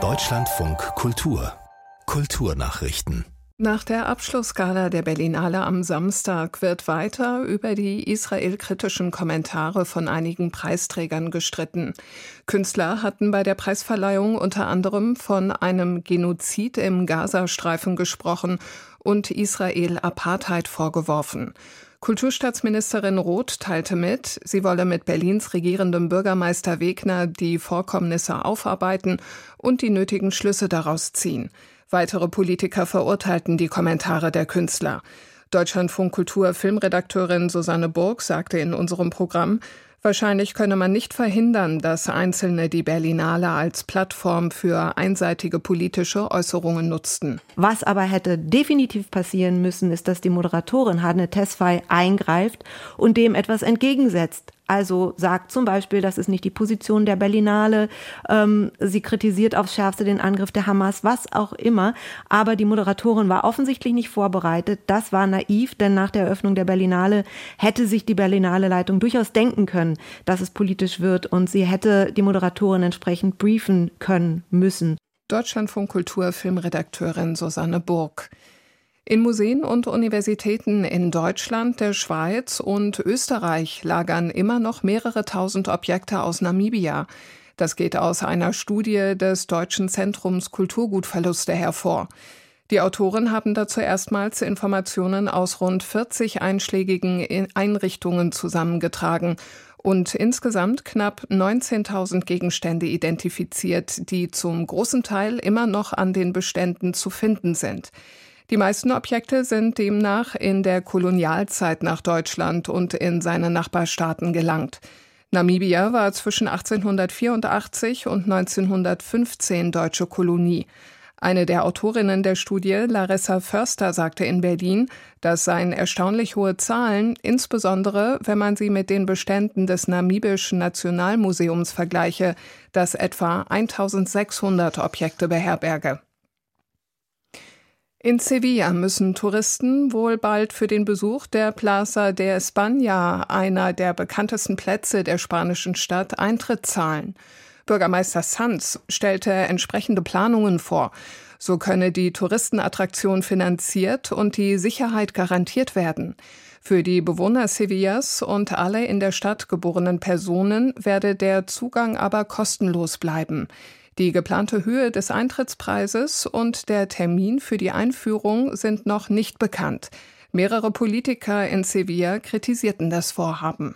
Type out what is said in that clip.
Deutschlandfunk Kultur Kulturnachrichten nach der Abschlussgala der Berlinale am Samstag wird weiter über die israelkritischen Kommentare von einigen Preisträgern gestritten. Künstler hatten bei der Preisverleihung unter anderem von einem Genozid im Gazastreifen gesprochen und Israel Apartheid vorgeworfen. Kulturstaatsministerin Roth teilte mit, sie wolle mit Berlins regierendem Bürgermeister Wegner die Vorkommnisse aufarbeiten und die nötigen Schlüsse daraus ziehen. Weitere Politiker verurteilten die Kommentare der Künstler. Deutschlandfunk Kultur Filmredakteurin Susanne Burg sagte in unserem Programm, Wahrscheinlich könne man nicht verhindern, dass Einzelne die Berlinale als Plattform für einseitige politische Äußerungen nutzten. Was aber hätte definitiv passieren müssen, ist, dass die Moderatorin Hanne Tesfay eingreift und dem etwas entgegensetzt. Also sagt zum Beispiel, das ist nicht die Position der Berlinale. Ähm, sie kritisiert aufs Schärfste den Angriff der Hamas, was auch immer. Aber die Moderatorin war offensichtlich nicht vorbereitet. Das war naiv, denn nach der Eröffnung der Berlinale hätte sich die Berlinale Leitung durchaus denken können, dass es politisch wird und sie hätte die Moderatorin entsprechend briefen können müssen. Deutschlandfunk Kultur Filmredakteurin Susanne Burg. In Museen und Universitäten in Deutschland, der Schweiz und Österreich lagern immer noch mehrere tausend Objekte aus Namibia. Das geht aus einer Studie des Deutschen Zentrums Kulturgutverluste hervor. Die Autoren haben dazu erstmals Informationen aus rund 40 einschlägigen Einrichtungen zusammengetragen und insgesamt knapp 19.000 Gegenstände identifiziert, die zum großen Teil immer noch an den Beständen zu finden sind. Die meisten Objekte sind demnach in der Kolonialzeit nach Deutschland und in seine Nachbarstaaten gelangt. Namibia war zwischen 1884 und 1915 deutsche Kolonie. Eine der Autorinnen der Studie, Larissa Förster, sagte in Berlin, das seien erstaunlich hohe Zahlen, insbesondere wenn man sie mit den Beständen des Namibischen Nationalmuseums vergleiche, das etwa 1600 Objekte beherberge. In Sevilla müssen Touristen wohl bald für den Besuch der Plaza de España, einer der bekanntesten Plätze der spanischen Stadt, Eintritt zahlen. Bürgermeister Sanz stellte entsprechende Planungen vor. So könne die Touristenattraktion finanziert und die Sicherheit garantiert werden. Für die Bewohner Sevillas und alle in der Stadt geborenen Personen werde der Zugang aber kostenlos bleiben. Die geplante Höhe des Eintrittspreises und der Termin für die Einführung sind noch nicht bekannt. Mehrere Politiker in Sevilla kritisierten das Vorhaben.